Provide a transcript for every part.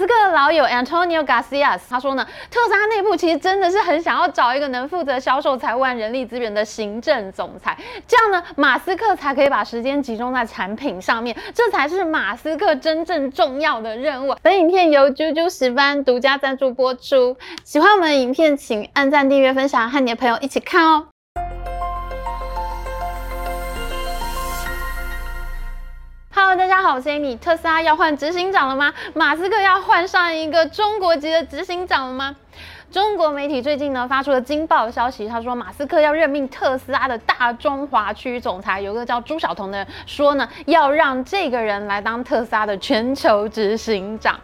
斯克的老友 Antonio Garcia 他说呢，特斯拉内部其实真的是很想要找一个能负责销售、财务人力资源的行政总裁，这样呢，马斯克才可以把时间集中在产品上面，这才是马斯克真正重要的任务。本影片由啾啾十班独家赞助播出，喜欢我们的影片请按赞、订阅、分享，和你的朋友一起看哦。Hello，大家好，我是 Amy。特斯拉要换执行长了吗？马斯克要换上一个中国籍的执行长了吗？中国媒体最近呢发出了惊爆的消息，他说马斯克要任命特斯拉的大中华区总裁，有个叫朱晓彤的人说呢，要让这个人来当特斯拉的全球执行长。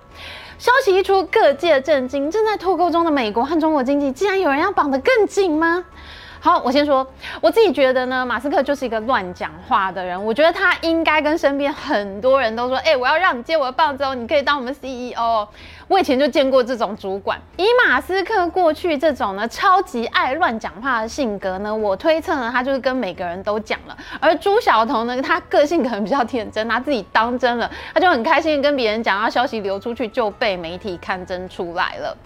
消息一出，各界震惊，正在脱钩中的美国和中国经济，竟然有人要绑得更紧吗？好，我先说，我自己觉得呢，马斯克就是一个乱讲话的人。我觉得他应该跟身边很多人都说，哎、我要让你接我的棒子哦，你可以当我们 CEO。我以前就见过这种主管。以马斯克过去这种呢，超级爱乱讲话的性格呢，我推测呢，他就是跟每个人都讲了。而朱晓彤呢，他个性可能比较天真，拿自己当真了，他就很开心跟别人讲，然后消息流出去就被媒体看真出来了。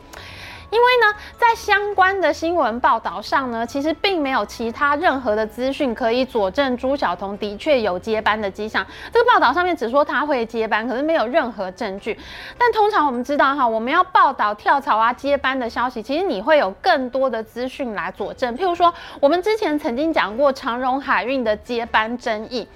因为呢，在相关的新闻报道上呢，其实并没有其他任何的资讯可以佐证朱晓彤的确有接班的迹象。这个报道上面只说他会接班，可是没有任何证据。但通常我们知道哈，我们要报道跳槽啊、接班的消息，其实你会有更多的资讯来佐证。譬如说，我们之前曾经讲过长荣海运的接班争议。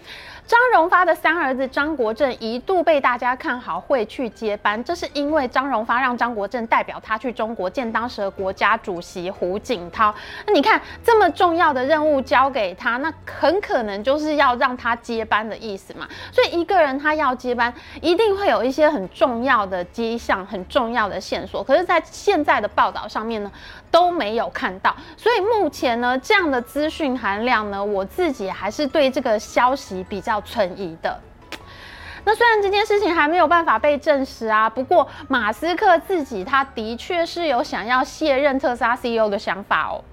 张荣发的三儿子张国政一度被大家看好会去接班，这是因为张荣发让张国政代表他去中国见当时的国家主席胡锦涛。那你看这么重要的任务交给他，那很可能就是要让他接班的意思嘛。所以一个人他要接班，一定会有一些很重要的迹象、很重要的线索。可是，在现在的报道上面呢，都没有看到。所以目前呢，这样的资讯含量呢，我自己还是对这个消息比较。存疑的。那虽然这件事情还没有办法被证实啊，不过马斯克自己他的确是有想要卸任特斯拉 CEO 的想法哦。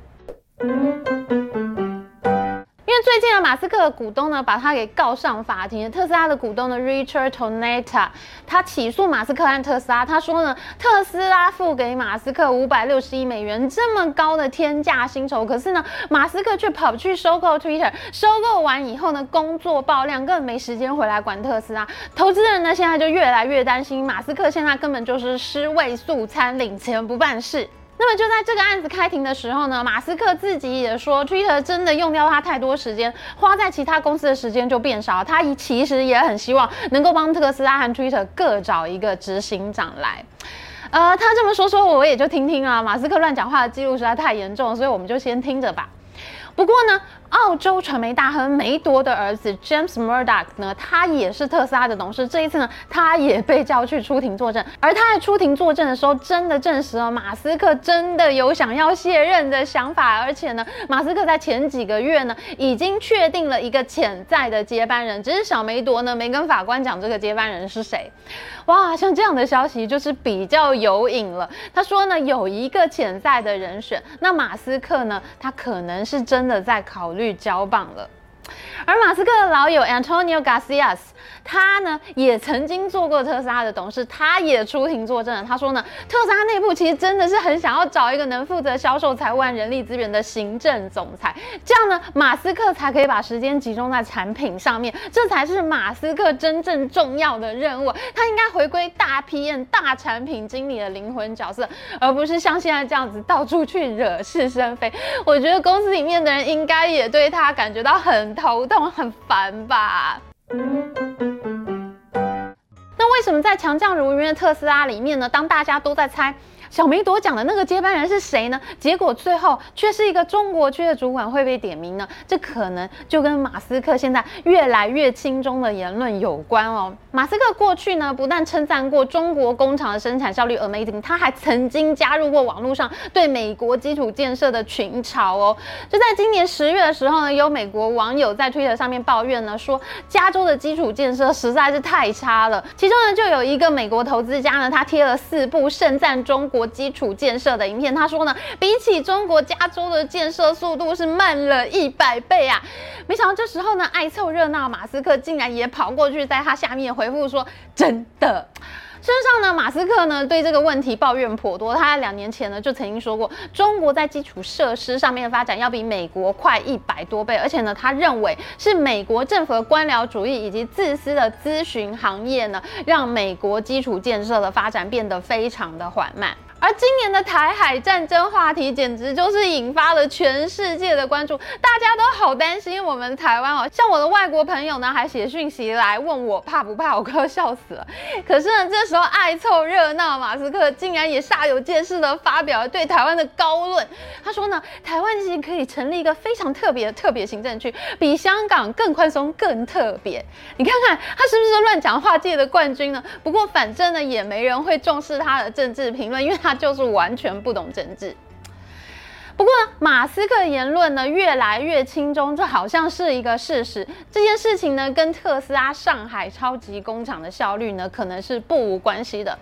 最近的马斯克的股东呢，把他给告上法庭。特斯拉的股东呢，Richard t o n e t a 他起诉马斯克和特斯拉。他说呢，特斯拉付给马斯克五百六十亿美元这么高的天价薪酬，可是呢，马斯克却跑去收购 Twitter。收购完以后呢，工作爆量，根本没时间回来管特斯拉。投资人呢，现在就越来越担心，马斯克现在根本就是尸位素餐，领钱不办事。那么就在这个案子开庭的时候呢，马斯克自己也说，Twitter 真的用掉他太多时间，花在其他公司的时间就变少。他其实也很希望能够帮特斯拉和 Twitter 各找一个执行长来。呃，他这么说说，我也就听听啊。马斯克乱讲话的记录实在太严重，所以我们就先听着吧。不过呢，澳洲传媒大亨梅铎的儿子 James Murdoch 呢，他也是特斯拉的董事。这一次呢，他也被叫去出庭作证。而他在出庭作证的时候，真的证实了马斯克真的有想要卸任的想法。而且呢，马斯克在前几个月呢，已经确定了一个潜在的接班人，只是小梅铎呢没跟法官讲这个接班人是谁。哇，像这样的消息就是比较有瘾了。他说呢，有一个潜在的人选，那马斯克呢，他可能是真的在考虑。交棒了，而马斯克的老友 Antonio Garcia。他呢也曾经做过特斯拉的董事，他也出庭作证了。他说呢，特斯拉内部其实真的是很想要找一个能负责销售、财务和人力资源的行政总裁，这样呢，马斯克才可以把时间集中在产品上面，这才是马斯克真正重要的任务。他应该回归大 PM、大产品经理的灵魂角色，而不是像现在这样子到处去惹是生非。我觉得公司里面的人应该也对他感觉到很头痛、很烦吧。那为什么在强将如云的特斯拉里面呢？当大家都在猜。小梅朵讲的那个接班人是谁呢？结果最后却是一个中国区的主管会被点名呢？这可能就跟马斯克现在越来越亲中的言论有关哦。马斯克过去呢，不但称赞过中国工厂的生产效率 amazing，他还曾经加入过网络上对美国基础建设的群嘲哦。就在今年十月的时候呢，有美国网友在推特上面抱怨呢，说加州的基础建设实在是太差了。其中呢，就有一个美国投资家呢，他贴了四部盛赞中国。基础建设的影片，他说呢，比起中国加州的建设速度是慢了一百倍啊！没想到这时候呢，爱凑热闹马斯克竟然也跑过去，在他下面回复说：“真的。”事实上呢，马斯克呢对这个问题抱怨颇多。他两年前呢就曾经说过，中国在基础设施上面的发展要比美国快一百多倍，而且呢，他认为是美国政府的官僚主义以及自私的咨询行业呢，让美国基础建设的发展变得非常的缓慢。而今年的台海战争话题，简直就是引发了全世界的关注，大家都好担心我们台湾哦。像我的外国朋友呢，还写讯息来问我怕不怕，我快要笑死了。可是呢，这时候爱凑热闹，马斯克竟然也煞有介事的发表了对台湾的高论。他说呢，台湾其实可以成立一个非常特别的特别行政区，比香港更宽松、更特别。你看看他是不是乱讲话界的冠军呢？不过反正呢，也没人会重视他的政治评论，因为他。他就是完全不懂政治。不过，马斯克言论呢越来越轻中，这好像是一个事实。这件事情呢跟特斯拉上海超级工厂的效率呢可能是不无关系的。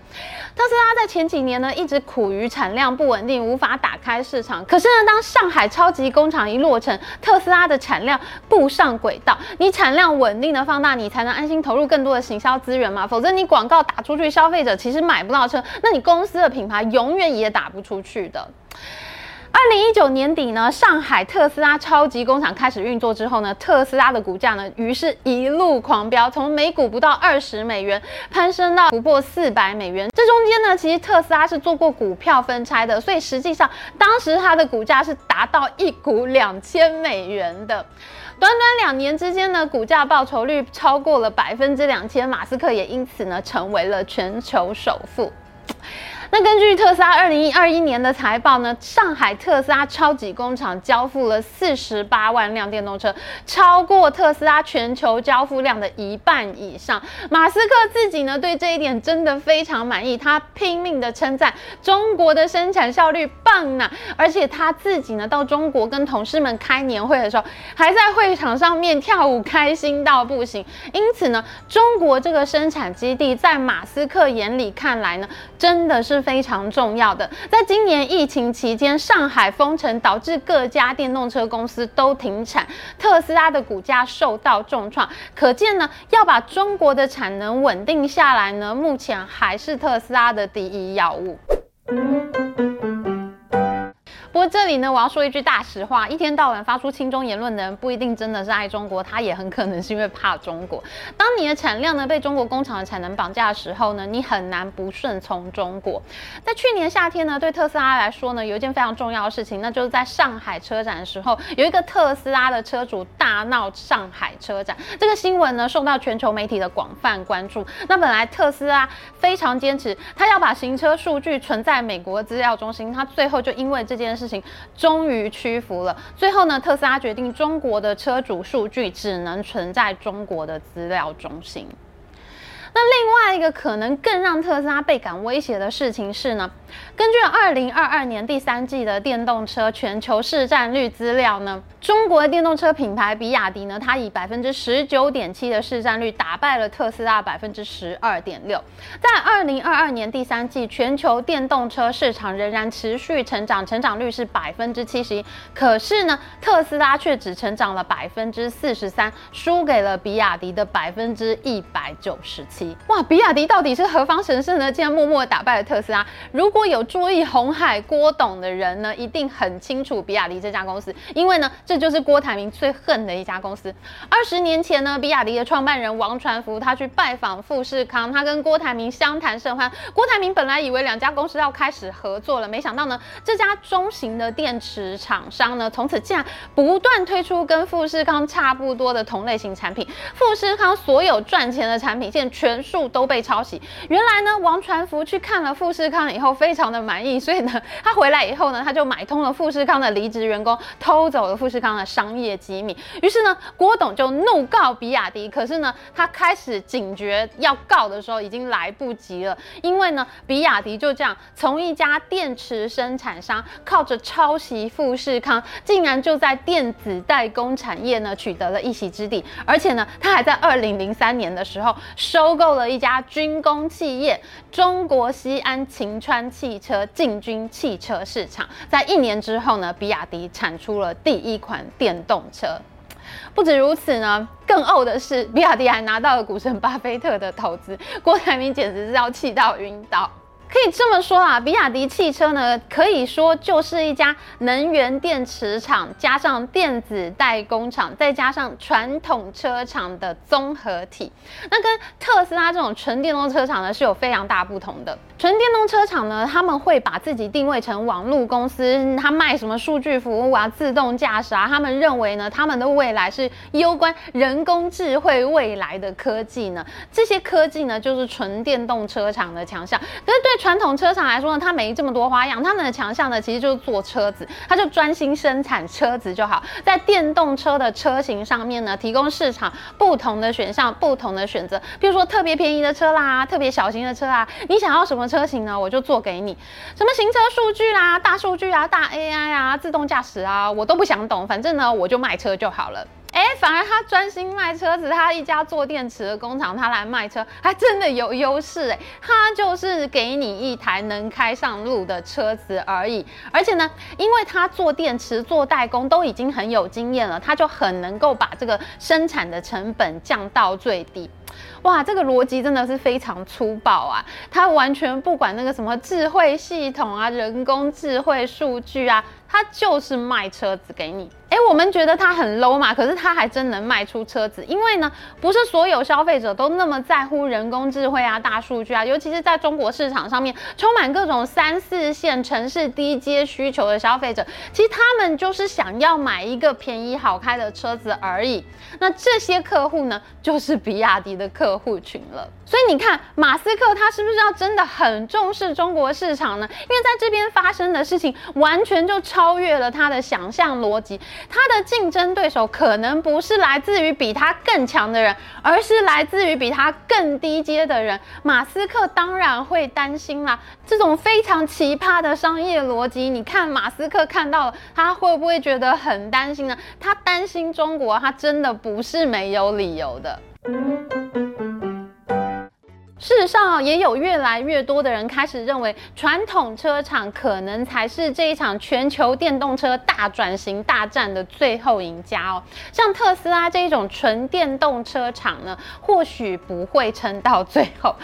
特斯拉在前几年呢一直苦于产量不稳定，无法打开市场。可是呢，当上海超级工厂一落成，特斯拉的产量步上轨道，你产量稳定的放大，你才能安心投入更多的行销资源嘛。否则你广告打出去，消费者其实买不到车，那你公司的品牌永远也打不出去的。二零一九年底呢，上海特斯拉超级工厂开始运作之后呢，特斯拉的股价呢，于是一路狂飙，从每股不到二十美元攀升到突破四百美元。这中间呢，其实特斯拉是做过股票分拆的，所以实际上当时它的股价是达到一股两千美元的。短短两年之间呢，股价报酬率超过了百分之两千，马斯克也因此呢，成为了全球首富。那根据特斯拉二零二一年的财报呢，上海特斯拉超级工厂交付了四十八万辆电动车，超过特斯拉全球交付量的一半以上。马斯克自己呢对这一点真的非常满意，他拼命的称赞中国的生产效率棒呐，而且他自己呢到中国跟同事们开年会的时候，还在会场上面跳舞，开心到不行。因此呢，中国这个生产基地在马斯克眼里看来呢，真的是。非常重要的，在今年疫情期间，上海封城导致各家电动车公司都停产，特斯拉的股价受到重创。可见呢，要把中国的产能稳定下来呢，目前还是特斯拉的第一要务。不过这里呢，我要说一句大实话：一天到晚发出亲中言论的人，不一定真的是爱中国，他也很可能是因为怕中国。当你的产量呢被中国工厂的产能绑架的时候呢，你很难不顺从中国。在去年夏天呢，对特斯拉来说呢，有一件非常重要的事情，那就是在上海车展的时候，有一个特斯拉的车主大闹上海车展。这个新闻呢，受到全球媒体的广泛关注。那本来特斯拉非常坚持，他要把行车数据存在美国资料中心，他最后就因为这件事情终于屈服了。最后呢，特斯拉决定中国的车主数据只能存在中国的资料中心。那另外一个可能更让特斯拉倍感威胁的事情是呢，根据二零二二年第三季的电动车全球市占率资料呢，中国的电动车品牌比亚迪呢，它以百分之十九点七的市占率打败了特斯拉百分之十二点六。在二零二二年第三季，全球电动车市场仍然持续成长，成长率是百分之七十一。可是呢，特斯拉却只成长了百分之四十三，输给了比亚迪的百分之一百九十七。哇，比亚迪到底是何方神圣呢？竟然默默打败了特斯拉。如果有注意红海郭董的人呢，一定很清楚比亚迪这家公司，因为呢，这就是郭台铭最恨的一家公司。二十年前呢，比亚迪的创办人王传福他去拜访富士康，他跟郭台铭相谈甚欢。郭台铭本来以为两家公司要开始合作了，没想到呢，这家中型的电池厂商呢，从此竟然不断推出跟富士康差不多的同类型产品。富士康所有赚钱的产品线全全数都被抄袭。原来呢，王传福去看了富士康以后，非非常的满意，所以呢，他回来以后呢，他就买通了富士康的离职员工，偷走了富士康的商业机密。于是呢，郭董就怒告比亚迪。可是呢，他开始警觉要告的时候，已经来不及了。因为呢，比亚迪就这样从一家电池生产商，靠着抄袭富士康，竟然就在电子代工产业呢取得了一席之地。而且呢，他还在二零零三年的时候收。购了一家军工企业中国西安晴川汽车进军汽车市场，在一年之后呢，比亚迪产出了第一款电动车。不止如此呢，更呕的是，比亚迪还拿到了股神巴菲特的投资，郭台铭简直是要气到晕倒。可以这么说啊，比亚迪汽车呢，可以说就是一家能源电池厂加上电子代工厂，再加上传统车厂的综合体。那跟特斯拉这种纯电动车厂呢，是有非常大不同的。纯电动车厂呢，他们会把自己定位成网络公司，他卖什么数据服务啊、自动驾驶啊，他们认为呢，他们的未来是攸关人工智慧未来的科技呢。这些科技呢，就是纯电动车厂的强项。可是对传统车厂来说呢，它没这么多花样，他们的强项呢，其实就是做车子，它就专心生产车子就好。在电动车的车型上面呢，提供市场不同的选项、不同的选择。比如说特别便宜的车啦，特别小型的车啦，你想要什么车型呢？我就做给你。什么行车数据啦、大数据啊、大 AI 啊、自动驾驶啊，我都不想懂，反正呢，我就卖车就好了。哎，反而他专心卖车子，他一家做电池的工厂，他来卖车，还真的有优势哎。他就是给你一台能开上路的车子而已，而且呢，因为他做电池、做代工都已经很有经验了，他就很能够把这个生产的成本降到最低。哇，这个逻辑真的是非常粗暴啊！他完全不管那个什么智慧系统啊、人工智慧数据啊，他就是卖车子给你。哎，我们觉得他很 low 嘛，可是他还真能卖出车子。因为呢，不是所有消费者都那么在乎人工智慧啊、大数据啊，尤其是在中国市场上面，充满各种三四线城市低阶需求的消费者，其实他们就是想要买一个便宜好开的车子而已。那这些客户呢，就是比亚迪的客户群了。所以你看，马斯克他是不是要真的很重视中国市场呢？因为在这边发生的事情，完全就超超越了他的想象逻辑。他的竞争对手可能不是来自于比他更强的人，而是来自于比他更低阶的人。马斯克当然会担心啦。这种非常奇葩的商业逻辑，你看马斯克看到了，他会不会觉得很担心呢？他担心中国，他真的不是没有理由的。事实上，也有越来越多的人开始认为，传统车厂可能才是这一场全球电动车大转型大战的最后赢家哦。像特斯拉这一种纯电动车厂呢，或许不会撑到最后。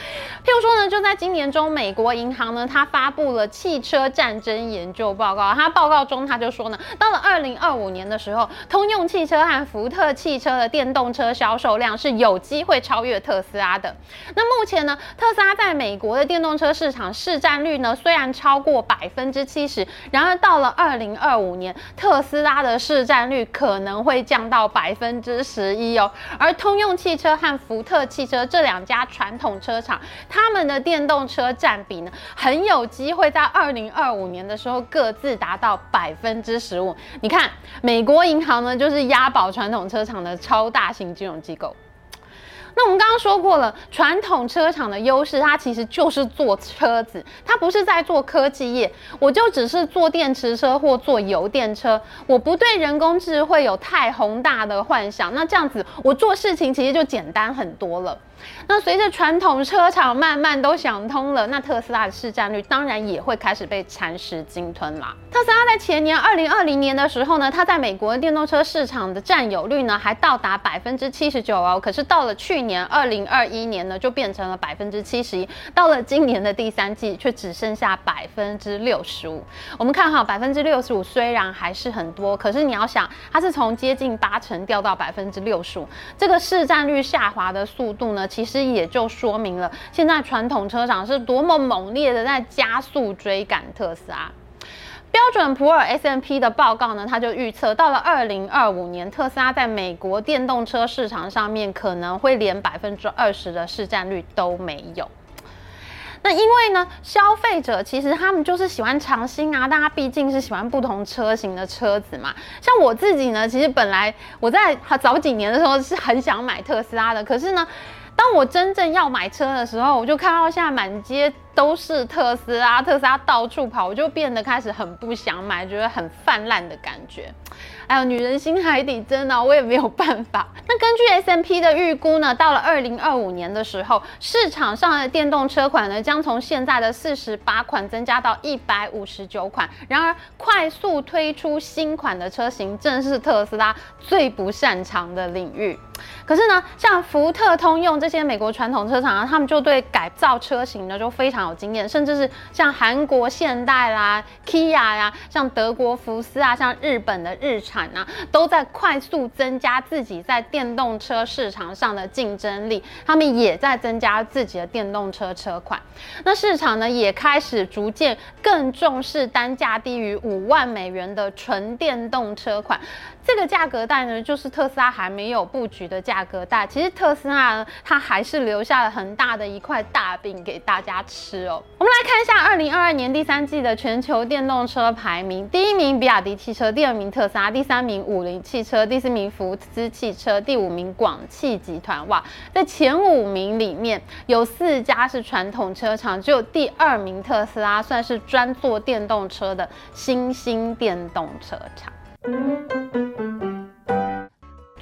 譬如说呢，就在今年中，美国银行呢，它发布了汽车战争研究报告。它报告中，它就说呢，到了二零二五年的时候，通用汽车和福特汽车的电动车销售量是有机会超越特斯拉的。那目前呢，特斯拉在美国的电动车市场市占率呢，虽然超过百分之七十，然而到了二零二五年，特斯拉的市占率可能会降到百分之十一哦。而通用汽车和福特汽车这两家传统车厂，他们的电动车占比呢，很有机会在二零二五年的时候各自达到百分之十五。你看，美国银行呢，就是押宝传统车厂的超大型金融机构。那我们刚刚说过了，传统车厂的优势，它其实就是做车子，它不是在做科技业。我就只是做电池车或做油电车，我不对人工智慧有太宏大的幻想。那这样子，我做事情其实就简单很多了。那随着传统车厂慢慢都想通了，那特斯拉的市占率当然也会开始被蚕食鲸吞啦。特斯拉在前年二零二零年的时候呢，它在美国电动车市场的占有率呢还到达百分之七十九哦。可是到了去年二零二一年呢，就变成了百分之七十一。到了今年的第三季，却只剩下百分之六十五。我们看好百分之六十五，虽然还是很多，可是你要想，它是从接近八成掉到百分之六十五，这个市占率下滑的速度呢？其实也就说明了，现在传统车厂是多么猛烈的在加速追赶特斯拉。标准普尔 S M P 的报告呢，它就预测到了二零二五年，特斯拉在美国电动车市场上面可能会连百分之二十的市占率都没有。那因为呢，消费者其实他们就是喜欢尝新啊，大家毕竟是喜欢不同车型的车子嘛。像我自己呢，其实本来我在早几年的时候是很想买特斯拉的，可是呢，当我真正要买车的时候，我就看到现在满街都是特斯拉，特斯拉到处跑，我就变得开始很不想买，觉得很泛滥的感觉。还有女人心海底针呢，我也没有办法。那根据 SMP 的预估呢，到了二零二五年的时候，市场上的电动车款呢，将从现在的四十八款增加到一百五十九款。然而，快速推出新款的车型，正是特斯拉最不擅长的领域。可是呢，像福特、通用这些美国传统车厂啊，他们就对改造车型呢就非常有经验，甚至是像韩国现代啦、Kia 呀，像德国福斯啊，像日本的日产啊，都在快速增加自己在电动车市场上的竞争力。他们也在增加自己的电动车车款。那市场呢，也开始逐渐更重视单价低于五万美元的纯电动车款。这个价格带呢，就是特斯拉还没有布局的价格带。其实特斯拉呢，它还是留下了很大的一块大饼给大家吃哦。我们来看一下二零二二年第三季的全球电动车排名：第一名比亚迪汽车，第二名特斯拉，第三名五菱汽车，第四名福斯汽车，第五名广汽集团。哇，在前五名里面有四家是传统车厂，只有第二名特斯拉算是专做电动车的新兴电动车厂。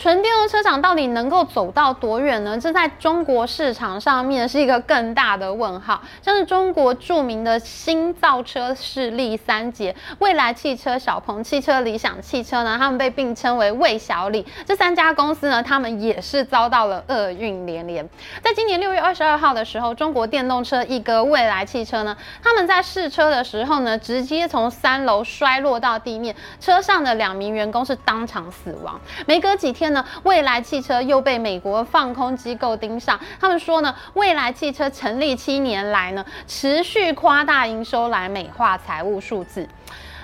纯电动车厂到底能够走到多远呢？这在中国市场上面是一个更大的问号。像是中国著名的新造车势力三杰，蔚来汽车、小鹏汽车、理想汽车呢，他们被并称为“魏小李”。这三家公司呢，他们也是遭到了厄运连连。在今年六月二十二号的时候，中国电动车一哥蔚来汽车呢，他们在试车的时候呢，直接从三楼摔落到地面，车上的两名员工是当场死亡。没隔几天。未来汽车又被美国放空机构盯上，他们说呢，未来汽车成立七年来呢，持续夸大营收来美化财务数字。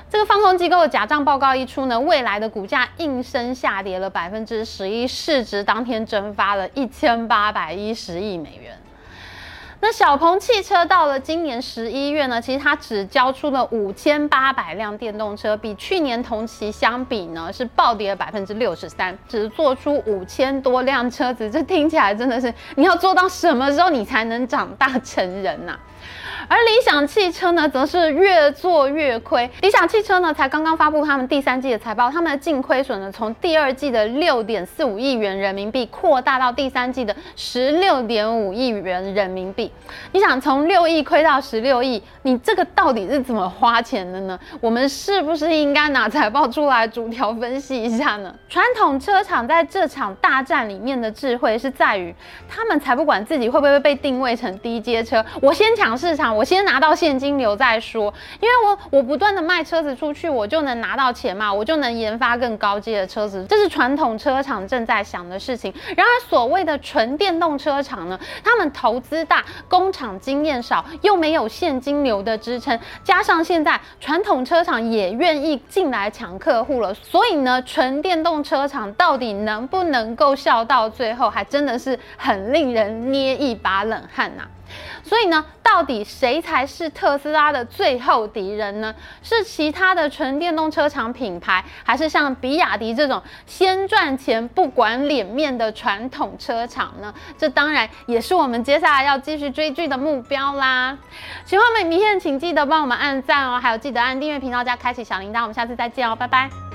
这个放空机构的假账报告一出呢，未来的股价应声下跌了百分之十一，市值当天蒸发了一千八百一十亿美元。那小鹏汽车到了今年十一月呢，其实它只交出了五千八百辆电动车，比去年同期相比呢，是暴跌了百分之六十三，只做出五千多辆车子，这听起来真的是你要做到什么时候你才能长大成人呐、而理想汽车呢，则是越做越亏。理想汽车呢，才刚刚发布他们第三季的财报，他们的净亏损呢，从第二季的六点四五亿元人民币扩大到第三季的十六点五亿元人民币。你想从六亿亏到十六亿，你这个到底是怎么花钱的呢？我们是不是应该拿财报出来逐条分析一下呢？传统车厂在这场大战里面的智慧是在于，他们才不管自己会不会被定位成低阶车，我先抢市场。我先拿到现金流再说，因为我我不断的卖车子出去，我就能拿到钱嘛，我就能研发更高阶的车子，这是传统车厂正在想的事情。然而，所谓的纯电动车厂呢，他们投资大，工厂经验少，又没有现金流的支撑，加上现在传统车厂也愿意进来抢客户了，所以呢，纯电动车厂到底能不能够笑到最后，还真的是很令人捏一把冷汗呐、所以呢，到底谁才是特斯拉的最后敌人呢？是其他的纯电动车厂品牌，还是像比亚迪这种先赚钱不管脸面的传统车厂呢？这当然也是我们接下来要继续追剧的目标啦。喜欢我们影片，请记得帮我们按赞哦，还有记得按订阅频道加开启小铃铛。我们下次再见哦，拜拜。